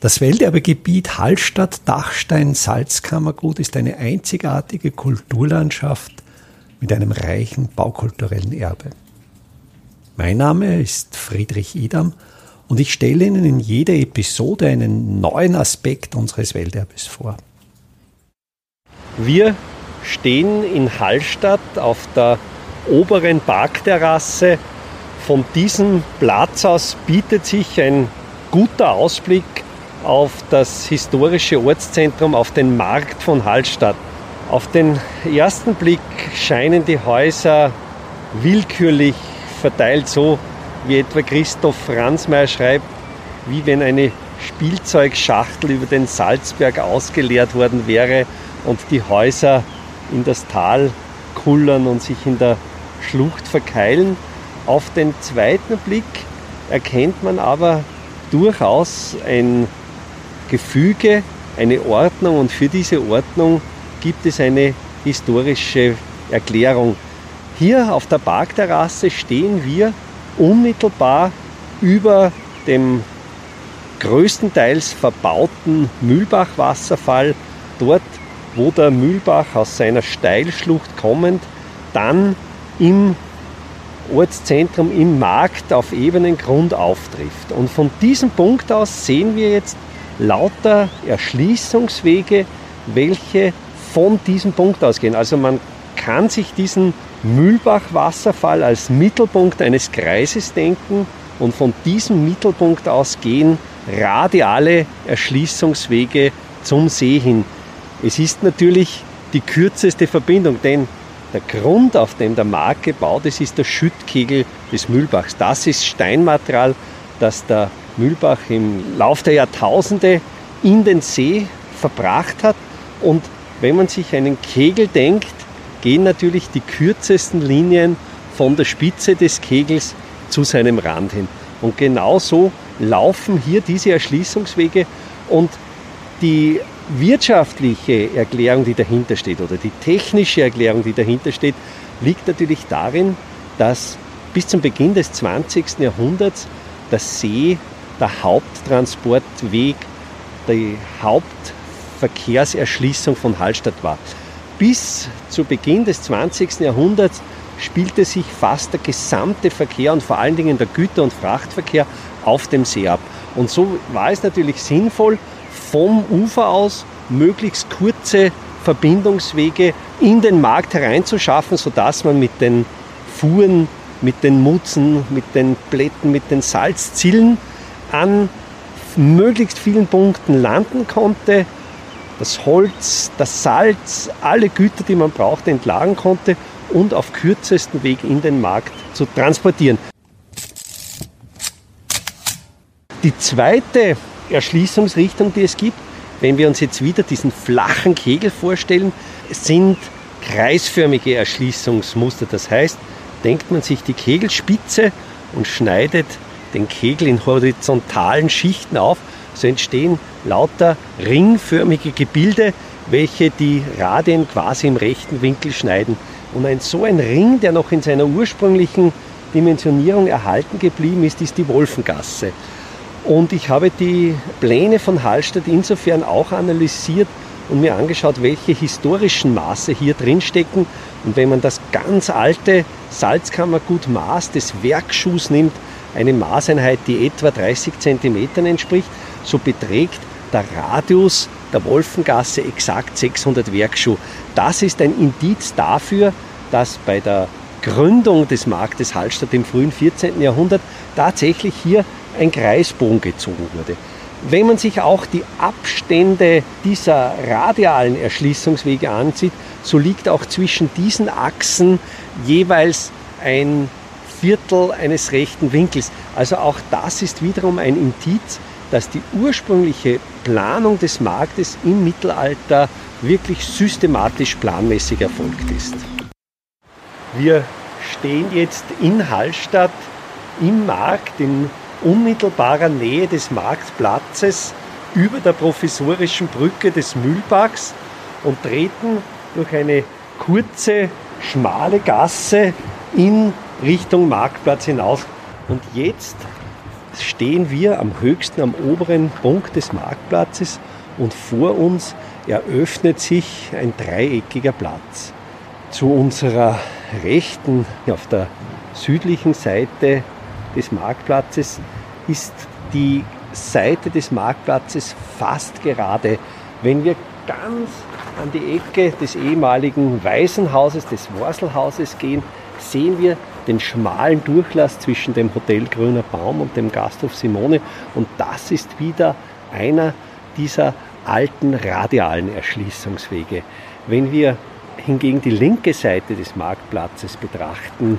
Das Welterbegebiet Hallstatt-Dachstein-Salzkammergut ist eine einzigartige Kulturlandschaft mit einem reichen baukulturellen Erbe. Mein Name ist Friedrich Idam und ich stelle Ihnen in jeder Episode einen neuen Aspekt unseres Welterbes vor. Wir stehen in Hallstatt auf der oberen Parkterrasse. Von diesem Platz aus bietet sich ein guter Ausblick auf das historische Ortszentrum, auf den Markt von Hallstatt. Auf den ersten Blick scheinen die Häuser willkürlich verteilt, so wie etwa Christoph Franzmeier schreibt, wie wenn eine Spielzeugschachtel über den Salzberg ausgeleert worden wäre und die Häuser in das Tal kullern und sich in der Schlucht verkeilen. Auf den zweiten Blick erkennt man aber durchaus ein Gefüge, eine Ordnung und für diese Ordnung gibt es eine historische Erklärung. Hier auf der Parkterrasse stehen wir unmittelbar über dem größtenteils verbauten Mühlbach-Wasserfall, dort wo der Mühlbach aus seiner Steilschlucht kommend dann im Ortszentrum im Markt auf ebenen Grund auftrifft. Und von diesem Punkt aus sehen wir jetzt lauter Erschließungswege, welche von diesem Punkt ausgehen. Also man kann sich diesen Mühlbach-Wasserfall als Mittelpunkt eines Kreises denken und von diesem Mittelpunkt aus gehen radiale Erschließungswege zum See hin. Es ist natürlich die kürzeste Verbindung, denn der Grund, auf dem der Markt gebaut ist, ist der Schüttkegel des Mühlbachs. Das ist Steinmaterial, das der Mühlbach im Lauf der Jahrtausende in den See verbracht hat. Und wenn man sich einen Kegel denkt, gehen natürlich die kürzesten Linien von der Spitze des Kegels zu seinem Rand hin. Und genauso laufen hier diese Erschließungswege und die wirtschaftliche Erklärung, die dahinter steht, oder die technische Erklärung, die dahinter steht, liegt natürlich darin, dass bis zum Beginn des 20. Jahrhunderts der See der Haupttransportweg, die Hauptverkehrserschließung von Hallstatt war. Bis zu Beginn des 20. Jahrhunderts spielte sich fast der gesamte Verkehr und vor allen Dingen der Güter- und Frachtverkehr auf dem See ab. Und so war es natürlich sinnvoll, vom Ufer aus möglichst kurze Verbindungswege in den Markt hereinzuschaffen, sodass man mit den Fuhren, mit den Mutzen, mit den Blätten, mit den Salzzillen an möglichst vielen Punkten landen konnte, das Holz, das Salz, alle Güter, die man brauchte, entlagen konnte und auf kürzestem Weg in den Markt zu transportieren. Die zweite Erschließungsrichtung, die es gibt, wenn wir uns jetzt wieder diesen flachen Kegel vorstellen, sind kreisförmige Erschließungsmuster. Das heißt, denkt man sich die Kegelspitze und schneidet den Kegel in horizontalen Schichten auf, so entstehen lauter ringförmige Gebilde, welche die Radien quasi im rechten Winkel schneiden. Und ein so ein Ring, der noch in seiner ursprünglichen Dimensionierung erhalten geblieben ist, ist die Wolfengasse. Und ich habe die Pläne von Hallstatt insofern auch analysiert und mir angeschaut, welche historischen Maße hier drin stecken. Und wenn man das ganz alte Salzkammergut Maß des Werkschuhs nimmt, eine Maßeinheit, die etwa 30 cm entspricht, so beträgt der Radius der Wolfengasse exakt 600 Werkschuh. Das ist ein Indiz dafür, dass bei der Gründung des Marktes Hallstatt im frühen 14. Jahrhundert tatsächlich hier ein Kreisbogen gezogen wurde. Wenn man sich auch die Abstände dieser radialen Erschließungswege ansieht, so liegt auch zwischen diesen Achsen jeweils ein Viertel eines rechten Winkels. Also auch das ist wiederum ein Indiz, dass die ursprüngliche Planung des Marktes im Mittelalter wirklich systematisch planmäßig erfolgt ist. Wir stehen jetzt in Hallstatt im Markt, in unmittelbarer Nähe des Marktplatzes über der provisorischen Brücke des Mühlbachs und treten durch eine kurze, schmale Gasse in Richtung Marktplatz hinaus. Und jetzt stehen wir am höchsten, am oberen Punkt des Marktplatzes und vor uns eröffnet sich ein dreieckiger Platz. Zu unserer Rechten, auf der südlichen Seite des Marktplatzes, ist die Seite des Marktplatzes fast gerade. Wenn wir ganz an die Ecke des ehemaligen Waisenhauses, des Worselhauses gehen, sehen wir den schmalen Durchlass zwischen dem Hotel Grüner Baum und dem Gasthof Simone. Und das ist wieder einer dieser alten radialen Erschließungswege. Wenn wir hingegen die linke Seite des Marktplatzes betrachten,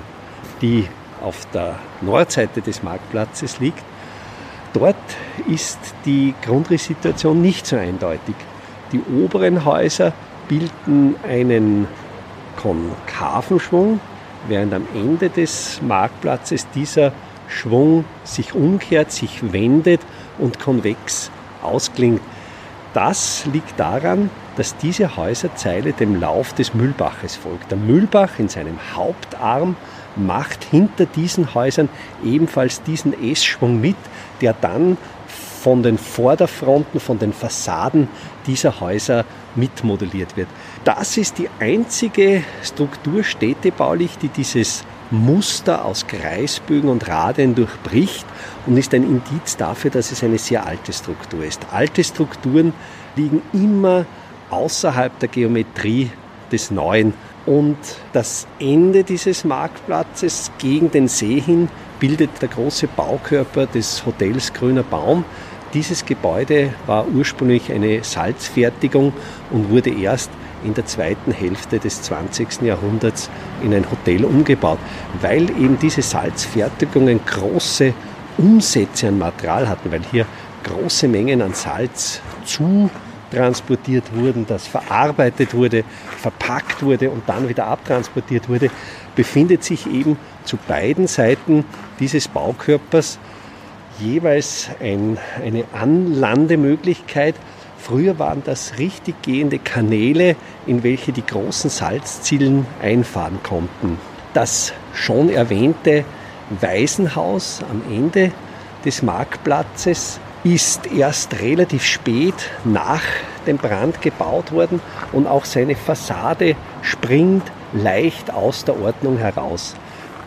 die auf der Nordseite des Marktplatzes liegt, dort ist die Grundrisssituation nicht so eindeutig. Die oberen Häuser bilden einen konkaven Schwung, während am Ende des Marktplatzes dieser Schwung sich umkehrt, sich wendet und konvex ausklingt. Das liegt daran, dass diese Häuserzeile dem Lauf des Mühlbaches folgt. Der Mühlbach in seinem Hauptarm macht hinter diesen Häusern ebenfalls diesen S-Schwung mit, der dann von den Vorderfronten, von den Fassaden dieser Häuser mitmodelliert wird. Das ist die einzige Struktur städtebaulich, die dieses Muster aus Kreisbögen und Radien durchbricht und ist ein Indiz dafür, dass es eine sehr alte Struktur ist. Alte Strukturen liegen immer außerhalb der Geometrie des Neuen. Und das Ende dieses Marktplatzes gegen den See hin bildet der große Baukörper des Hotels Grüner Baum. Dieses Gebäude war ursprünglich eine Salzfertigung und wurde erst in der zweiten Hälfte des 20. Jahrhunderts in ein Hotel umgebaut, weil eben diese Salzfertigungen große Umsätze an Material hatten, weil hier große Mengen an Salz zu transportiert wurden, das verarbeitet wurde, verpackt wurde und dann wieder abtransportiert wurde, befindet sich eben zu beiden Seiten dieses Baukörpers jeweils ein, eine Anlandemöglichkeit. Früher waren das richtig gehende Kanäle, in welche die großen Salzzielen einfahren konnten. Das schon erwähnte Waisenhaus am Ende des Marktplatzes ist erst relativ spät nach dem Brand gebaut worden und auch seine Fassade springt leicht aus der Ordnung heraus.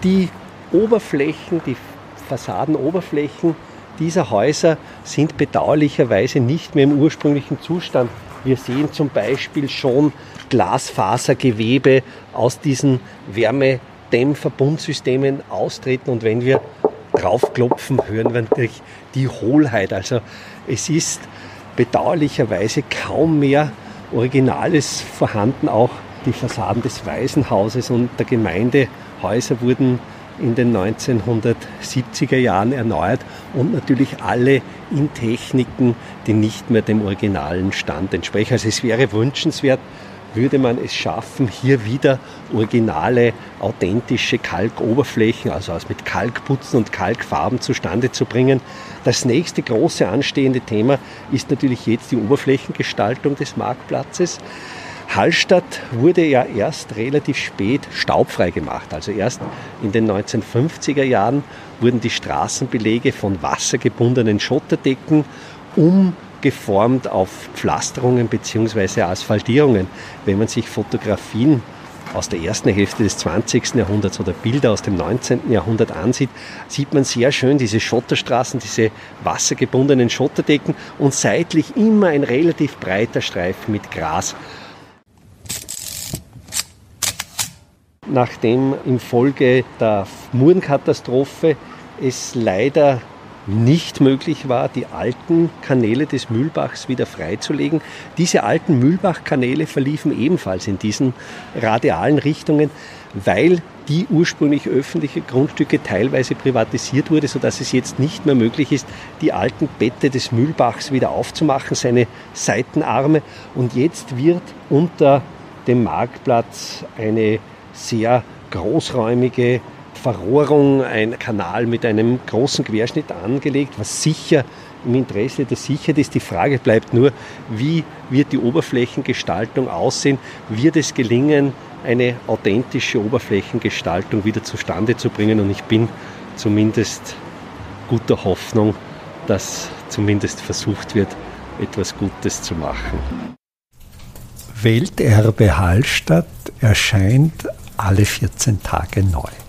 Die Oberflächen, die Fassadenoberflächen dieser Häuser sind bedauerlicherweise nicht mehr im ursprünglichen Zustand. Wir sehen zum Beispiel schon Glasfasergewebe aus diesen Wärmedämmverbundsystemen austreten und wenn wir draufklopfen, hören wir natürlich die Hohlheit. Also es ist bedauerlicherweise kaum mehr Originales vorhanden. Auch die Fassaden des Waisenhauses und der Gemeindehäuser wurden in den 1970er Jahren erneuert und natürlich alle in Techniken, die nicht mehr dem originalen Stand entsprechen. Also es wäre wünschenswert, würde man es schaffen, hier wieder originale, authentische Kalkoberflächen, also aus mit Kalkputzen und Kalkfarben zustande zu bringen. Das nächste große anstehende Thema ist natürlich jetzt die Oberflächengestaltung des Marktplatzes. Hallstatt wurde ja erst relativ spät staubfrei gemacht. Also erst in den 1950er Jahren wurden die Straßenbelege von wassergebundenen Schotterdecken um geformt auf Pflasterungen bzw. Asphaltierungen. Wenn man sich Fotografien aus der ersten Hälfte des 20. Jahrhunderts oder Bilder aus dem 19. Jahrhundert ansieht, sieht man sehr schön diese Schotterstraßen, diese wassergebundenen Schotterdecken und seitlich immer ein relativ breiter Streifen mit Gras. Nachdem infolge der Murenkatastrophe es leider nicht möglich war, die alten Kanäle des Mühlbachs wieder freizulegen. Diese alten Mühlbachkanäle verliefen ebenfalls in diesen radialen Richtungen, weil die ursprünglich öffentliche Grundstücke teilweise privatisiert wurde, sodass es jetzt nicht mehr möglich ist, die alten Bette des Mühlbachs wieder aufzumachen, seine Seitenarme. Und jetzt wird unter dem Marktplatz eine sehr großräumige Verrohrung, ein Kanal mit einem großen Querschnitt angelegt, was sicher im Interesse der Sicherheit ist. Die Frage bleibt nur, wie wird die Oberflächengestaltung aussehen? Wird es gelingen, eine authentische Oberflächengestaltung wieder zustande zu bringen? Und ich bin zumindest guter Hoffnung, dass zumindest versucht wird, etwas Gutes zu machen. Welterbe Hallstatt erscheint alle 14 Tage neu.